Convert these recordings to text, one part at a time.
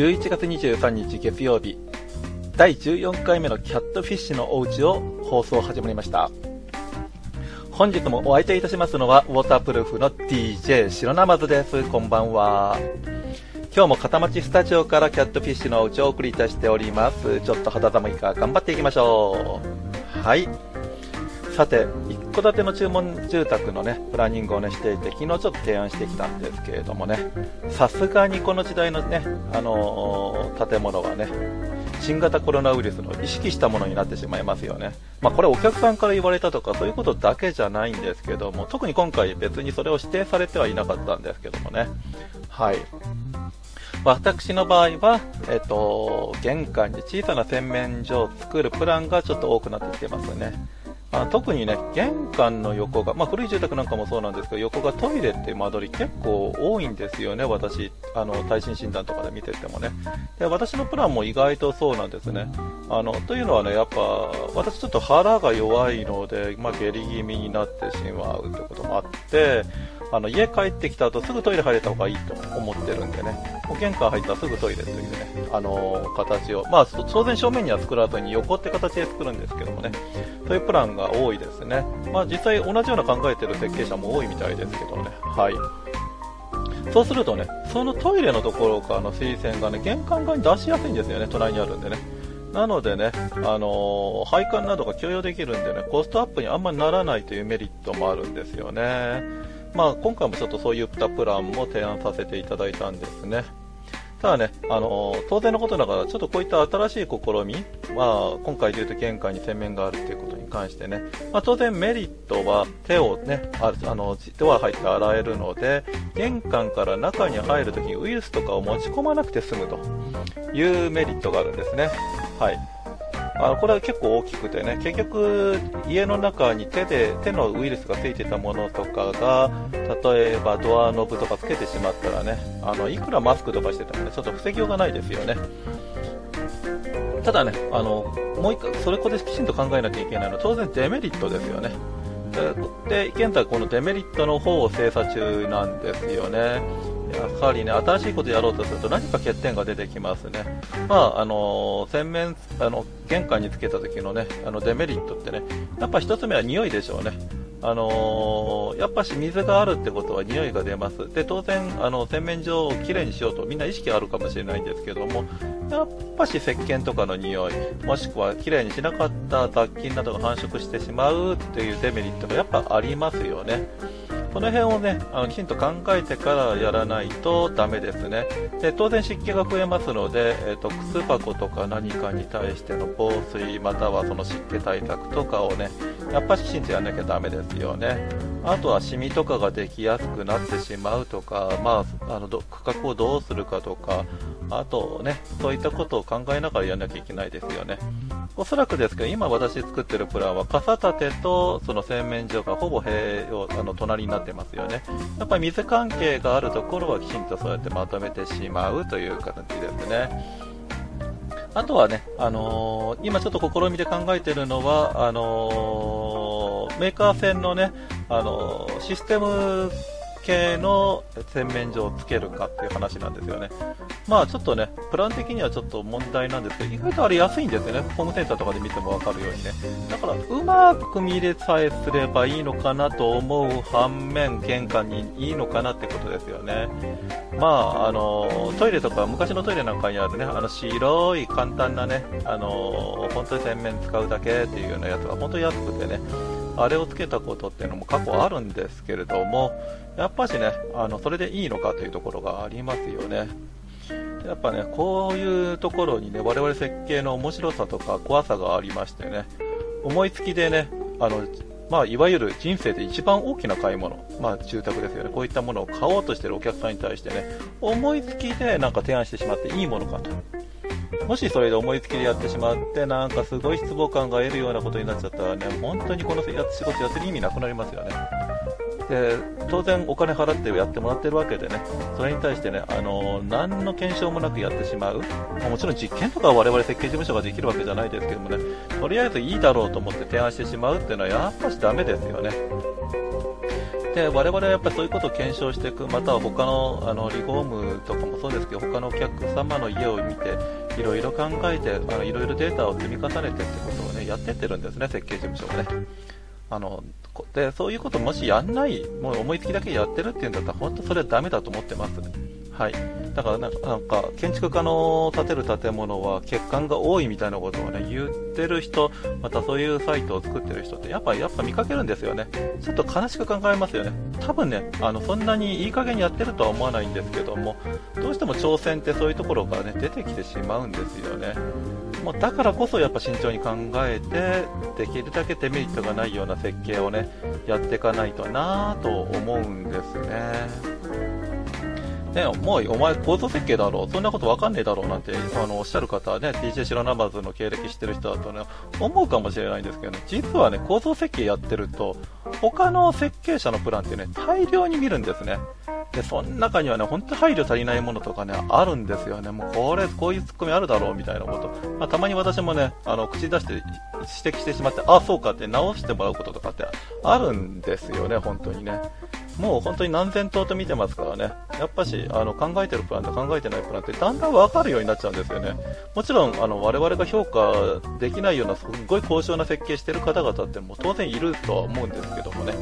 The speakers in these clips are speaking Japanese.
11月23日月曜日。第14回目のキャットフィッシュのお家を放送始まりました。本日もお相手いたしますのはウォータープルーフの DJ 白ナマズです。こんばんは。今日も片町スタジオからキャットフィッシュのうちをお送りいたしております。ちょっと肌寒いから頑張っていきましょう。はい。さて一戸建ての注文住宅のねプランニングをねしていて昨日ちょっと提案してきたんですけれどもねさすがにこの時代のね、あのー、建物はね新型コロナウイルスの意識したものになってしまいますよね。まあ、これお客さんから言われたとかそういうことだけじゃないんですけども、特に今回別にそれを指定されてはいなかったんですけどもね。はい。私の場合は、えっと、玄関に小さな洗面所を作るプランがちょっと多くなってきてますね。あ特にね、玄関の横が、まあ、古い住宅なんかもそうなんですけど、横がトイレっていう間取り結構多いんですよね、私、あの耐震診断とかで見ててもねで。私のプランも意外とそうなんですね。あのというのはね、やっぱ私ちょっと腹が弱いので、まあ、下痢気味になってしまうってこともあって、あの家帰ってきた後すぐトイレ入れた方がいいと思ってるんでね、もう玄関入ったらすぐトイレというね、あのー、形を、まあ当然正面には作らずに横って形で作るんですけどもね、そういうプランが多いですね。まあ実際同じような考えてる設計者も多いみたいですけどね、はい。そうするとね、そのトイレのところからの水栓がね、玄関側に出しやすいんですよね、隣にあるんでね。なのでね、あのー、配管などが許容できるんでね、コストアップにあんまりならないというメリットもあるんですよね。まあ、今回もちょっとそういったプランも提案させていただいたんですね。ただね、あのー、当然のことながら、ちょっとこういった新しい試み、まあ、今回で言うと玄関に洗面があるということに関してね、まあ、当然メリットは手をね、ああの、ドア入って洗えるので、玄関から中に入るときにウイルスとかを持ち込まなくて済むというメリットがあるんですね。はい。あのこれは結構大きくてね、結局、家の中に手で、手のウイルスがついてたものとかが、例えばドアノブとかつけてしまったらね、あの、いくらマスクとかしててもね、ちょっと防ぎようがないですよね。ただね、あの、もう一回、それこできちんと考えなきゃいけないのは当然デメリットですよね。で、現在このデメリットの方を精査中なんですよね。やはりね、新しいことをやろうとすると何か欠点が出てきますね。まあ、あの、洗面、あの、玄関につけた時のね、あの、デメリットってね、やっぱ一つ目は匂いでしょうね。あのー、やっぱし水があるってことは匂いが出ます。で、当然、あの、洗面所をきれいにしようとみんな意識あるかもしれないんですけども、やっぱし石鹸とかの匂い、もしくはきれいにしなかった雑菌などが繁殖してしまうっていうデメリットがやっぱありますよね。この辺をね、あのきちんと考えてからやらないとダメですね。で当然湿気が増えますので、えーと、靴箱とか何かに対しての防水またはその湿気対策とかをね、やっぱりきちんとやらなきゃダメですよね。あとはシミとかができやすくなってしまうとか、まあ、あの区画をどうするかとか、あとね、そういったことを考えながらやらなきゃいけないですよね。おそらくですけど、今私作ってるプランは、傘立てとその洗面所がほぼ併用、あの、隣になってますよね。やっぱり水関係があるところはきちんとそうやってまとめてしまうという形ですね。あとはね、あのー、今ちょっと試みで考えているのは、あのー、メーカー線のね、あのー、システム系の洗面所をつけるかっていう話なんですよね。まあちょっとね、プラン的にはちょっと問題なんですけど、意外とあれ安いんですよね。ホームセンターとかで見てもわかるようにね。だから、うまく見れさえすればいいのかなと思う反面、玄関にいいのかなってことですよね。まあ、あの、トイレとか、昔のトイレなんかにあるね、あの白い簡単なね、あの、本当に洗面使うだけっていうようなやつが本当に安くてね、あれをつけたことっていうのも過去あるんですけれども、やっぱしね、あの、それでいいのかというところがありますよね。やっぱね、こういうところにね、我々設計の面白さとか怖さがありましてね、思いつきでね、あの、まあ、いわゆる人生で一番大きな買い物、まあ、住宅ですよね、こういったものを買おうとしているお客さんに対してね、思いつきでなんか提案してしまっていいものかと。もしそれで思いつきでやってしまって、なんかすごい失望感が得るようなことになっちゃったらね、本当にこの仕事やってる意味なくなりますよね。で当然お金払ってやってもらってるわけでね、それに対してね、あの何の検証もなくやってしまう、もちろん実験とかは我々設計事務所ができるわけじゃないですけどもね、とりあえずいいだろうと思って提案してしまうっていうのはやっぱしダメですよね。で我々はやっぱそういうことを検証していく、または他のあのリフォームとかもそうですけど、他のお客様の家を見て、いろいろ考えて、いろいろデータを積み重ねてってことをね、やってってるんですね、設計事務所がね。あのでそういうこともしやんない、もう思いつきだけやってるっていうんだったら、本当それはダメだと思ってます。はい、だからなんか建築家の建てる建物は欠陥が多いみたいなことをね言ってる人、またそういうサイトを作ってる人ってやっぱやっぱ見かけるんですよね、ちょっと悲しく考えますよね、多分ねあのそんなにいい加減にやってるとは思わないんですけども、どうしても挑戦ってそういうところがね出てきてしまうんですよね。もうだからこそやっぱ慎重に考えてできるだけデメリットがないような設計をねやっていかないとなぁと思うんですね。ね、もうお前構造設計だろ、そんなことわかんねえだろうなんてあのおっしゃる方はね、DJ 白ナマズの経歴してる人だとね、思うかもしれないんですけどね、実はね、構造設計やってると、他の設計者のプランってね、大量に見るんですね。で、その中にはね、本当配慮足りないものとかね、あるんですよね。もうこれ、こういうツッコミあるだろうみたいなこと。まあ、たまに私もね、あの、口出して指摘してしまって、ああ、そうかって直してもらうこととかってあるんですよね、本当にね。もう本当に何千頭と見てますからね。やっぱし、あの、考えてるプランと考えてないプランってだんだんわかるようになっちゃうんですよね。もちろん、あの、我々が評価できないようなすっごい高尚な設計してる方々ってもう当然いるとは思うんですけどもね。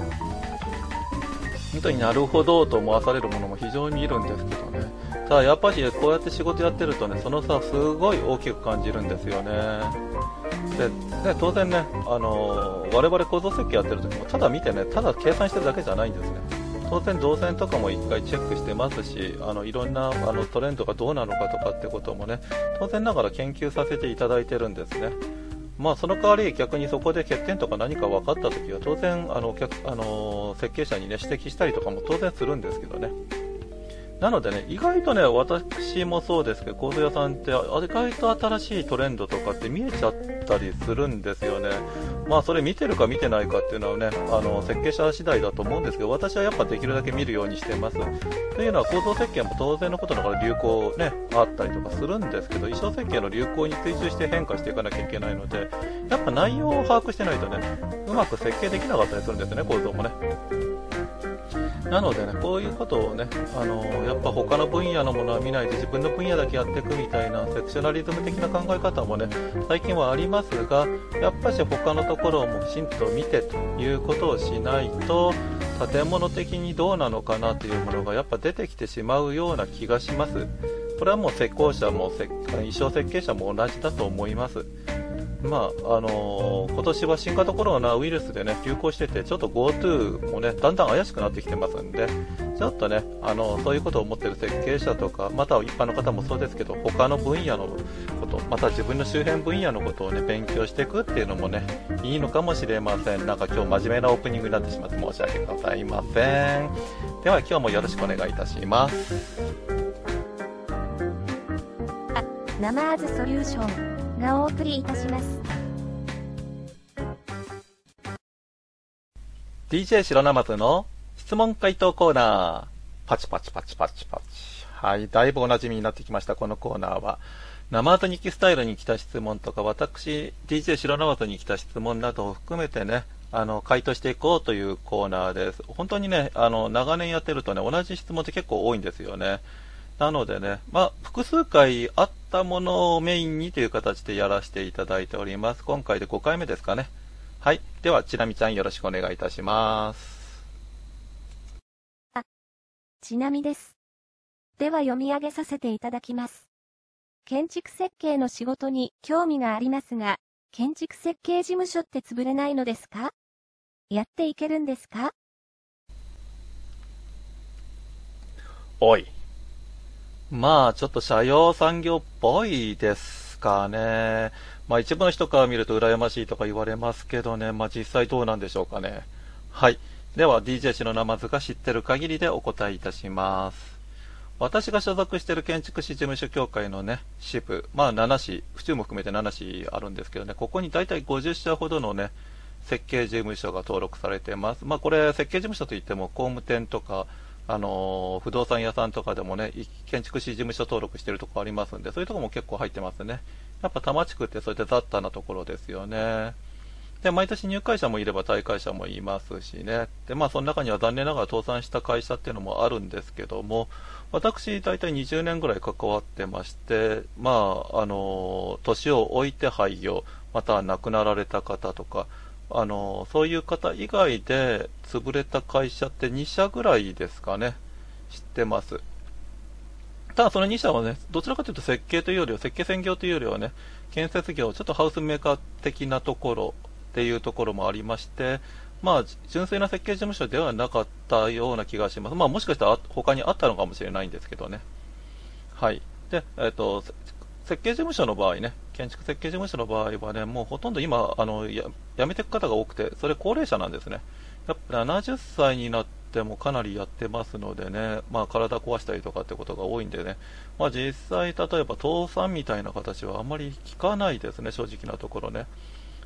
本当になるほどと思わされるものも非常にいるんですけどね。ただやっぱりこうやって仕事やってるとね、その差すごい大きく感じるんですよね。で、ね、当然ね、あの、我々構造設計やってる時もただ見てね、ただ計算してるだけじゃないんですね。当然動線とかも1回チェックしてますし、あのいろんなあのトレンドがどうなのかとかってこともね、当然ながら研究させていただいてるんですね。まあ、その代わり逆にそこで欠点とか何か分かったときは当然あのあの設計者に、ね、指摘したりとかも当然するんですけどね。なのでね、意外とね、私もそうですけど、コード屋さんって意外と新しいトレンドとかって見えちゃったりするんですよね。まあ、それ見てるか見てないかっていうのはね、あの、設計者次第だと思うんですけど、私はやっぱできるだけ見るようにしてます。というのは構造設計も当然のことながら流行ね、あったりとかするんですけど、衣装設計の流行に追従して変化していかなきゃいけないので、やっぱ内容を把握してないとね、うまく設計できなかったりするんですね、構造もね。なのでね、こういうことをね、あのやっぱ他の分野のものは見ないで自分の分野だけやっていくみたいなセクショナリズム的な考え方もね、最近はありますが、やっぱし他のところもきちんと見てということをしないと、建物的にどうなのかなというものがやっぱ出てきてしまうような気がします。これはもう施工者も衣装設計者も同じだと思います。まああのー、今年は新型コロナウイルスでね流行してて、ちょっと GoTo もねだんだん怪しくなってきてますんで、ちょっとね、あのー、そういうことを思ってる設計者とか、または一般の方もそうですけど、他の分野のこと、また自分の周辺分野のことをね勉強していくっていうのもねいいのかもしれません。なんか今日真面目なオープニングになってしまって申し訳ございません。では今日もよろしくお願いいたします。ナマーズソリューション。がお送りいたします。DJ 白生松の質問回答コーナー。パチパチパチパチパチ。はい、だいぶお馴染みになってきました、このコーナーは。生アト日記スタイルに来た質問とか、私、DJ 白生松に来た質問などを含めてね、あの、回答していこうというコーナーです。本当にね、あの、長年やってるとね、同じ質問って結構多いんですよね。なのでね、まあ、複数回あったものをメインにという形でやらせていただいております。今回で5回目ですかね。はい。では、ちなみちゃんよろしくお願いいたします。あ、ちなみです。では読み上げさせていただきます。建築設計の仕事に興味がありますが、建築設計事務所って潰れないのですか？やっていけるんですか？おい。まあ、ちょっと社用産業っぽいですかね。まあ、一部の人から見ると羨ましいとか言われますけどね、まあ、実際どうなんでしょうかね。はい。では、DJ 氏のナマズが知ってる限りでお答えいたします。私が所属している建築士事務所協会のね、支部、まあ7市、府中も含めて7市あるんですけどね、ここに大体50社ほどのね、設計事務所が登録されてます。まあ、これ、設計事務所といっても、工務店とか、あの不動産屋さんとかでもね、建築士事務所登録してるとこありますんで、そういうとこも結構入ってますね。やっぱ多摩地区ってそうやって雑多なところですよね。で、毎年入会者もいれば退会者もいますしね。で、まあ、その中には残念ながら倒産した会社っていうのもあるんですけども、私、大体20年ぐらい関わってまして、まあ、あの、年を置いて廃業、また亡くなられた方とか、あの、そういう方以外で潰れた会社って2社ぐらいですかね、知ってます。ただその2社はね、どちらかというと設計というよりは、設計専業というよりはね、建設業、ちょっとハウスメーカー的なところっていうところもありまして、まあ、純粋な設計事務所ではなかったような気がします。まあ、もしかしたら他にあったのかもしれないんですけどね。はい。で、えっ、ー、と、設計事務所の場合ね、建築設計事務所の場合はね、もうほとんど今、あの、や辞めていく方が多くて、それ高齢者なんですね。やっぱ70歳になってもかなりやってますのでね、まあ体壊したりとかってことが多いんでね、まあ実際例えば倒産みたいな形はあんまり聞かないですね、正直なところね。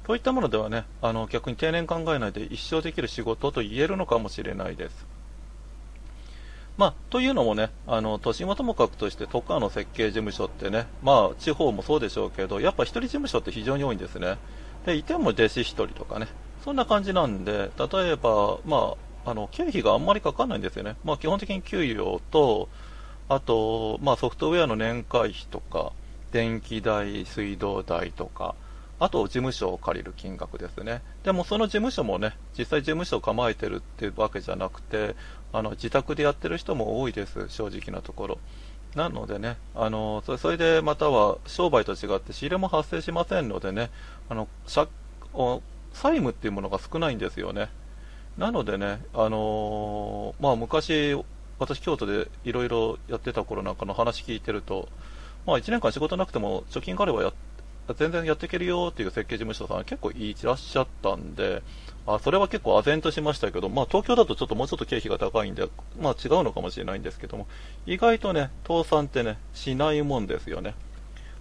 そういったものではね、あの逆に定年考えないで一生できる仕事と言えるのかもしれないです。まあ、というのもね、あの、都心はともかくとして、都下の設計事務所ってね、まあ、地方もそうでしょうけど、やっぱ一人事務所って非常に多いんですね。で、いても弟子一人とかね、そんな感じなんで、例えば、まあ、あの、経費があんまりかかんないんですよね。まあ、基本的に給与と、あと、まあ、ソフトウェアの年会費とか、電気代、水道代とか、あと事務所を借りる金額ですね。でもその事務所もね、実際事務所を構えてるっていうわけじゃなくて、あの自宅でやってる人も多いです、正直なところ。なのでね、あのそれでまたは商売と違って仕入れも発生しませんのでね、あの債務っていうものが少ないんですよね。なのでね、あのまあ、昔、私、京都でいろいろやってた頃なんかの話聞いてると、まあ、1年間仕事なくても貯金があればや全然やっていけるよっていう設計事務所さん結構いらっしゃったんで、あそれは結構唖然としましたけど、まあ東京だとちょっともうちょっと経費が高いんで、まあ違うのかもしれないんですけども、意外とね、倒産ってね、しないもんですよね。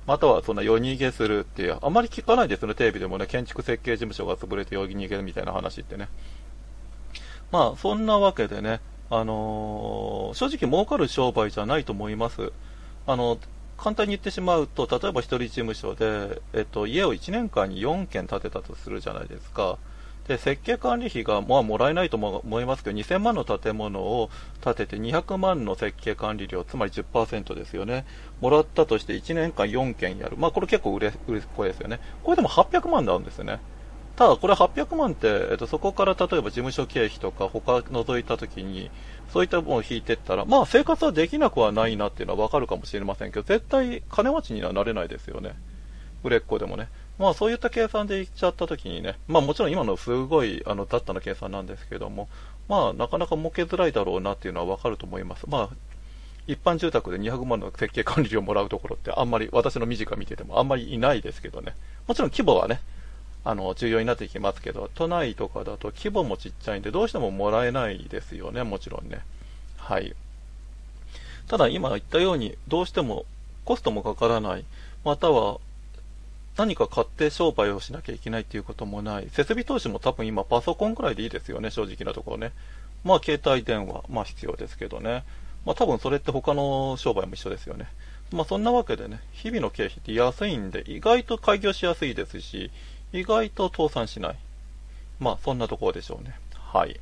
またはそんな夜逃げするっていう、あまり聞かないですね、テレビでもね、建築設計事務所が潰れて夜逃げるみたいな話ってね。まあそんなわけでね、あのー、正直儲かる商売じゃないと思います。あの、簡単に言ってしまうと、例えば一人事務所で、えっと、家を1年間に4軒建てたとするじゃないですか。で、設計管理費が、まあ、もらえないと思いますけど、2000万の建物を建てて200万の設計管理料、つまり10%ですよね。もらったとして1年間4件やる。まあ、これ結構売れ、売れっ子ですよね。これでも800万なんですよね。ただ、これ800万って、えっと、そこから例えば事務所経費とか他除いたときに、そういったものを引いていったら、まあ生活はできなくはないなっていうのはわかるかもしれませんけど、絶対金持ちにはなれないですよね。売れっ子でもね。まあそういった計算でいっちゃったときにね、まあもちろん今のすごいあの雑多な計算なんですけども、まあなかなか儲けづらいだろうなっていうのはわかると思います。まあ一般住宅で200万の設計管理料をもらうところってあんまり私の身近見ててもあんまりいないですけどね。もちろん規模はね、あの、重要になってきますけど、都内とかだと規模もちっちゃいんで、どうしてももらえないですよね、もちろんね。はい。ただ今言ったように、どうしてもコストもかからない、または何か買って商売をしなきゃいけないっていうこともない。設備投資も多分今パソコンくらいでいいですよね、正直なところね。まあ携帯電話、まあ必要ですけどね。まあ多分それって他の商売も一緒ですよね。まあそんなわけでね、日々の経費って安いんで、意外と開業しやすいですし、意外と倒産しない。まあ、そんなところでしょうね。はい。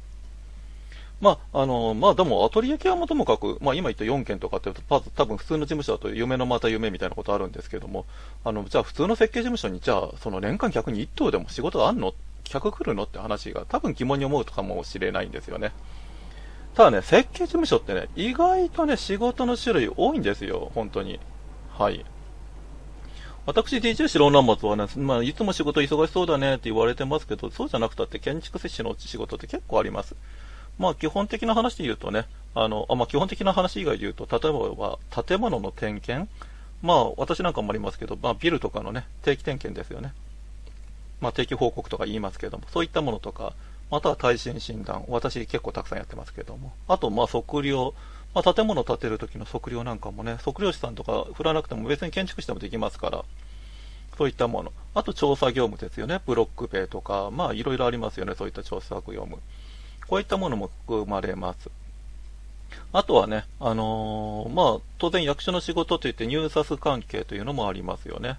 まあ、あの、まあでも、アトリエ系はもともかく、まあ今言った4件とかって、まず多分普通の事務所だと夢のまた夢みたいなことあるんですけども、あの、じゃあ普通の設計事務所に、じゃあ、その年間逆に1棟でも仕事があんの？客来るの？って話が多分疑問に思うかもしれないんですよね。ただね、設計事務所ってね、意外とね、仕事の種類多いんですよ、本当に。はい。私、DJ 白南松はね、まあ、いつも仕事忙しそうだねって言われてますけど、そうじゃなくたって建築設計の仕事って結構あります。まあ、基本的な話で言うとね、あの、あまあ、基本的な話以外で言うと、例えば、建物の点検まあ、私なんかもありますけど、まあ、ビルとかのね、定期点検ですよね。まあ、定期報告とか言いますけども、そういったものとか、または耐震診断、私結構たくさんやってますけども、あと、まあ、測量、まあ、建物を建てる時の測量なんかもね、測量士さんとか振らなくても別に建築士でもできますから、そういったもの。あと調査業務ですよね。ブロック塀とか、まあいろいろありますよね。そういった調査業務。こういったものも含まれます。あとはね、あのー、まあ、当然役所の仕事といって入札関係というのもありますよね。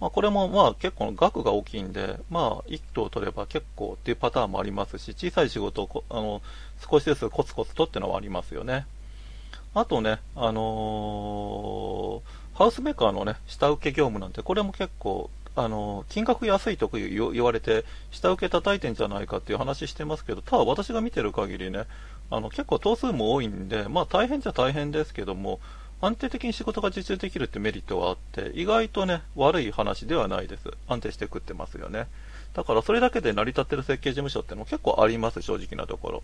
まあ、これもまあ結構額が大きいんで、まあ、1頭取れば結構っていうパターンもありますし、小さい仕事をあの少しずつコツコツとっていうのはありますよね。あとね、あのー、ハウスメーカーのね、下請け業務なんて、これも結構、あのー、金額安いと言われて、下請け叩いてんじゃないかっていう話してますけど、ただ私が見てる限りね、あの、結構頭数も多いんで、まあ大変じゃ大変ですけども、安定的に仕事が受注できるってメリットはあって、意外とね、悪い話ではないです。安定して食ってますよね。だからそれだけで成り立ってる設計事務所ってのも結構あります、正直なところ。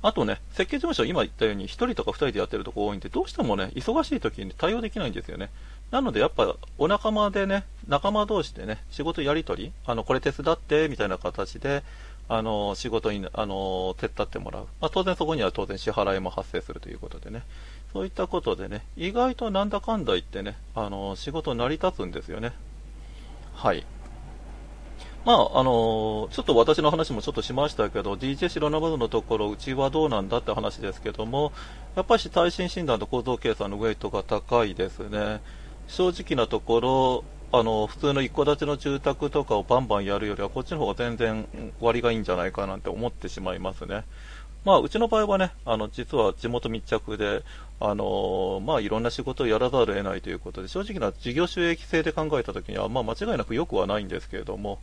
あとね、設計事務所、今言ったように、1人とか2人でやってるとこ多いんで、どうしてもね、忙しい時に対応できないんですよね。なので、やっぱ、お仲間でね、仲間同士でね、仕事やり取り、あの、これ手伝って、みたいな形で、あの、仕事に、あの、手伝ってもらう。まあ、当然そこには当然支払いも発生するということでね。そういったことでね、意外となんだかんだ言ってね、あの、仕事成り立つんですよね。はい。まあ、あのちょっと私の話もちょっとしましたけど、DJ 白生のところ、うちはどうなんだって話ですけども、やっぱり耐震診断と構造計算のウェイトが高いですね。正直なところ、あの普通の一戸建ての住宅とかをバンバンやるよりは、こっちの方が全然割がいいんじゃないかなんて思ってしまいますね。まあ、うちの場合はね、あの実は地元密着で、あのまあ、いろんな仕事をやらざるを得ないということで、正直な事業収益性で考えたときには、まあ、間違いなく良くはないんですけれども、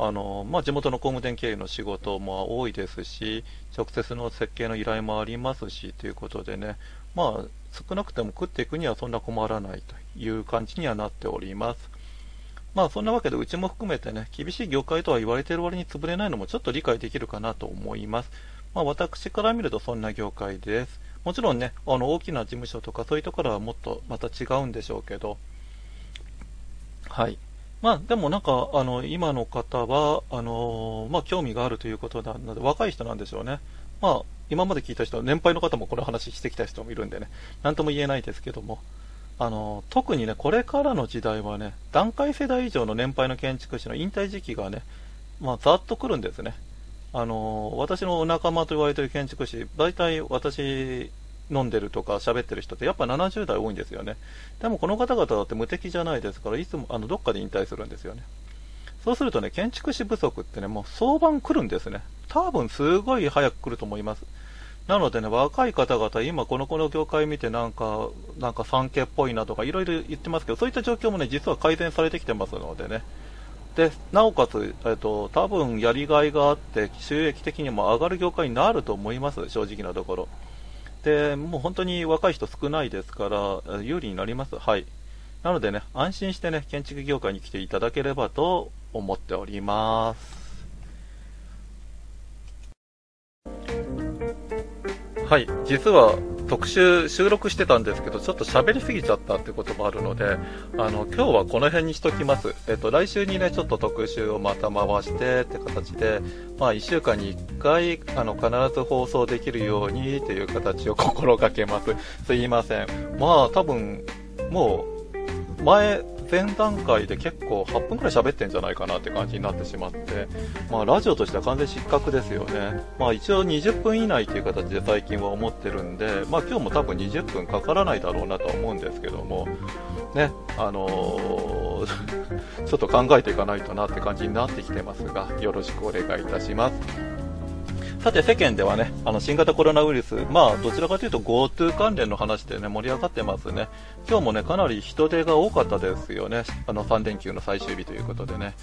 あのまあ、地元の工務店経営の仕事も多いですし、直接の設計の依頼もありますしということでね、まあ、少なくても食っていくにはそんな困らないという感じにはなっております。まあそんなわけでうちも含めてね、厳しい業界とは言われている割に潰れないのもちょっと理解できるかなと思います。まあ私から見るとそんな業界です。もちろんね、あの大きな事務所とかそういうところはもっとまた違うんでしょうけど、はい。まあでもなんか、あの、今の方は、あのまあ興味があるということなので、若い人なんでしょうね。まあ、今まで聞いた人は、年配の方もこの話してきた人もいるんでね、なんとも言えないですけども、あの、特にね、これからの時代はね、段階世代以上の年配の建築士の引退時期がね、まあ、ざっと来るんですね。あの、私の仲間と言われてる建築士、大体私飲んでるとか喋ってる人ってやっぱ70代多いんですよね。でもこの方々だって無敵じゃないですから、いつもあのどっかで引退するんですよね。そうするとね、建築士不足ってね、もう相場来るんですね。多分すごい早く来ると思います。なのでね、若い方々、今この子の業界見てなんか、なんか産経っぽいなとかいろいろ言ってますけど、そういった状況もね、実は改善されてきてますのでね。で、なおかつ、えっと、多分やりがいがあって、収益的にも上がる業界になると思います、正直なところ。で、もう本当に若い人少ないですから、有利になります。はい。なのでね、安心してね、建築業界に来ていただければと思っております。はい、実は特集収録してたんですけど、ちょっと喋りすぎちゃったってこともあるので、あの、今日はこの辺にしときます。えっと、来週にね、ちょっと特集をまた回してって形で、まあ、1週間に1回、あの、必ず放送できるようにという形を心がけます。すいません。まあ、多分、もう、前、前段階で結構8分くらい喋ってんじゃないかなって感じになってしまって、まあラジオとしては完全失格ですよね。まあ一応20分以内という形で最近は思ってるんで、まあ今日も多分20分かからないだろうなとは思うんですけども、ね、あのー、ちょっと考えていかないとなって感じになってきてますが、よろしくお願いいたします。さて世間ではね、あの新型コロナウイルス、まあどちらかというと GoTo 関連の話でね、盛り上がってますね。今日もね、かなり人手が多かったですよね。あの3連休の最終日ということでね。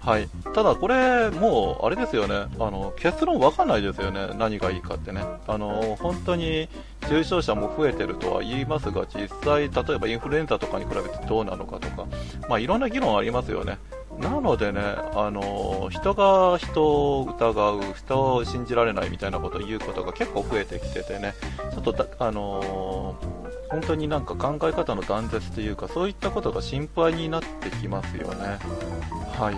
はい。ただこれ、もう、あれですよね。あの、結論わかんないですよね。何がいいかってね。あの、本当に重症者も増えてるとは言いますが、実際、例えばインフルエンザとかに比べてどうなのかとか、まあいろんな議論ありますよね。なのでね、あの人が人を疑う、人を信じられないみたいなことを言うことが結構増えてきててね、ちょっとあの本当になんか考え方の断絶というか、そういったことが心配になってきますよね。はい。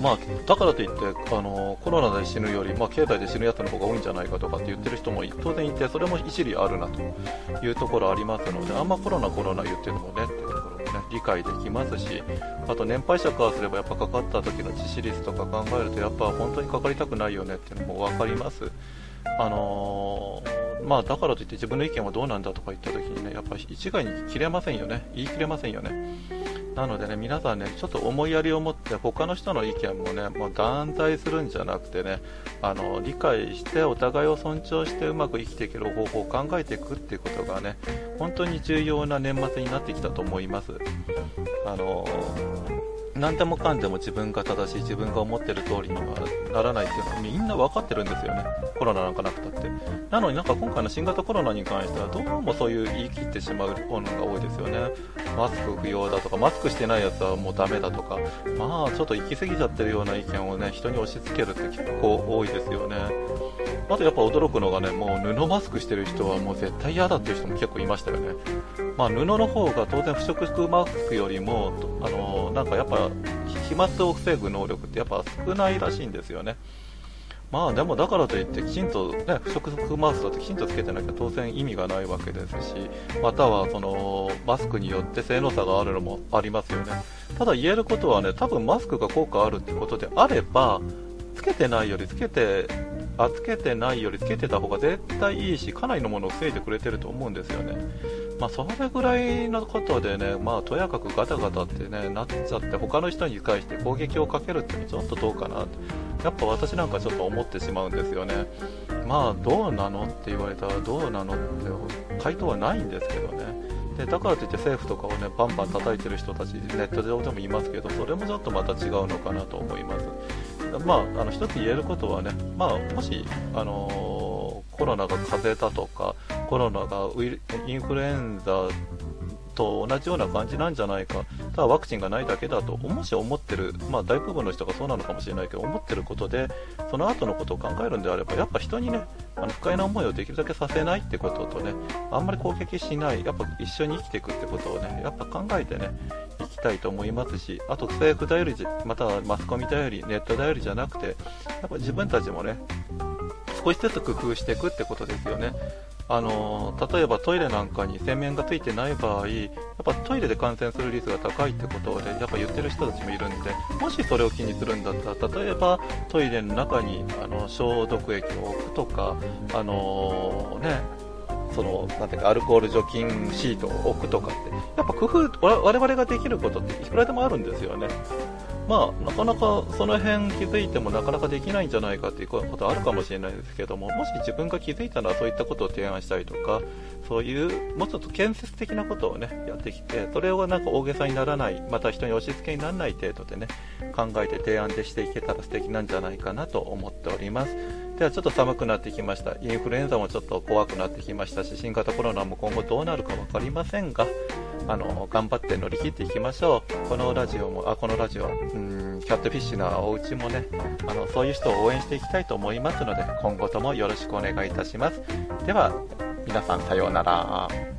まあ、だからといって、あのコロナで死ぬより、まあ、経済で死ぬやつの方が多いんじゃないかとかって言ってる人も当然いて、それも一理あるなというところありますので、あんまコロナ、コロナ言ってるのもねっていうところ、理解できますし、あと年配者からすればやっぱかかった時の致死率とか考えるとやっぱ本当にかかりたくないよねっていうのも分かります。あのー、まあ、だからといって自分の意見はどうなんだとか言った時にね、やっぱ一概に切れませんよね。言い切れませんよね。なのでね、皆さんね、ちょっと思いやりを持って他の人の意見もね、もう断罪するんじゃなくてね、あの、理解してお互いを尊重してうまく生きていける方法を考えていくっていうことがね、本当に重要な年末になってきたと思います。あの何でもかんでも自分が正しい、自分が思ってる通りにはならないっていうのはみんな分かってるんですよね。コロナなんかなくたって。なのになんか今回の新型コロナに関してはどうもそういう言い切ってしまうものが多いですよね。マスク不要だとか、マスクしてないやつはもうダメだとか、まあちょっと行き過ぎちゃってるような意見をね、人に押し付けるって結構多いですよね。あとやっぱ驚くのがね、もう布マスクしてる人はもう絶対嫌だっていう人も結構いましたよね。まあ布の方が当然不織布マスクよりも、あのなんかやっぱ飛沫を防ぐ能力ってやっぱ少ないらしいんですよね。まあでもだからといってきちんと、ね、不織布マウスだときちんとつけてなきゃ当然意味がないわけですし、またはそのマスクによって性能差があるのもありますよね。ただ言えることはね、多分マスクが効果あるってことであれば、つけてないよりつけて、あ、つけてないよりつけてた方が絶対いいし、かなりのものを防いでくれてると思うんですよね。まあ、それぐらいのことでね、まあ、とやかくガタガタってね、なっちゃって、他の人に対して攻撃をかけるっていうのはちょっとどうかなって。やっぱ私なんかちょっと思ってしまうんですよね。まあ、どうなのって言われたら、どうなのって回答はないんですけどね。でだからといって政府とかをねバンバン叩いてる人たち、ネット上でもいますけど、それもちょっとまた違うのかなと思います。まあ、あの一つ言えることはね、まあ、もし、あのー、コロナが風邪だとか、コロナがウイインフルエンザと同じような感じなんじゃないか、ただワクチンがないだけだと、もし思ってる、まあ大部分の人がそうなのかもしれないけど、思ってることで、その後のことを考えるんであれば、やっぱ人にね、あの不快な思いをできるだけさせないってこととね、あんまり攻撃しない、やっぱ一緒に生きていくってことをね、やっぱ考えてね、いきたいと思いますし、あと政府頼り、またはマスコミ頼り、ネット頼りじゃなくて、やっぱ自分たちもね、少しずつ工夫していくってことですよね。あの例えばトイレなんかに洗面がついてない場合、やっぱトイレで感染する率が高いってことで、やっぱ言ってる人たちもいるんで、もしそれを気にするんだったら、例えばトイレの中にあの消毒液を置くとか、あのね、その、なんていうか、アルコール除菌シートを置くとかって、やっぱ工夫、我々ができることっていくらでもあるんですよね。まあ、なかなかその辺気づいてもなかなかできないんじゃないかということあるかもしれないですけども、もし自分が気づいたらそういったことを提案したりとか、そういうもうちょっと建設的なことをね、やってきて、それをなんか大げさにならない、また人に押し付けにならない程度でね、考えて提案でしていけたら素敵なんじゃないかなと思っております。ではちょっと寒くなってきました。インフルエンザもちょっと怖くなってきましたし、新型コロナも今後どうなるか分かりませんが、あの、頑張って乗り切っていきましょう。このラジオも、あ、このラジオ、うん、キャットフィッシュなお家もね、あの、そういう人を応援していきたいと思いますので、今後ともよろしくお願いいたします。では、皆さんさようなら。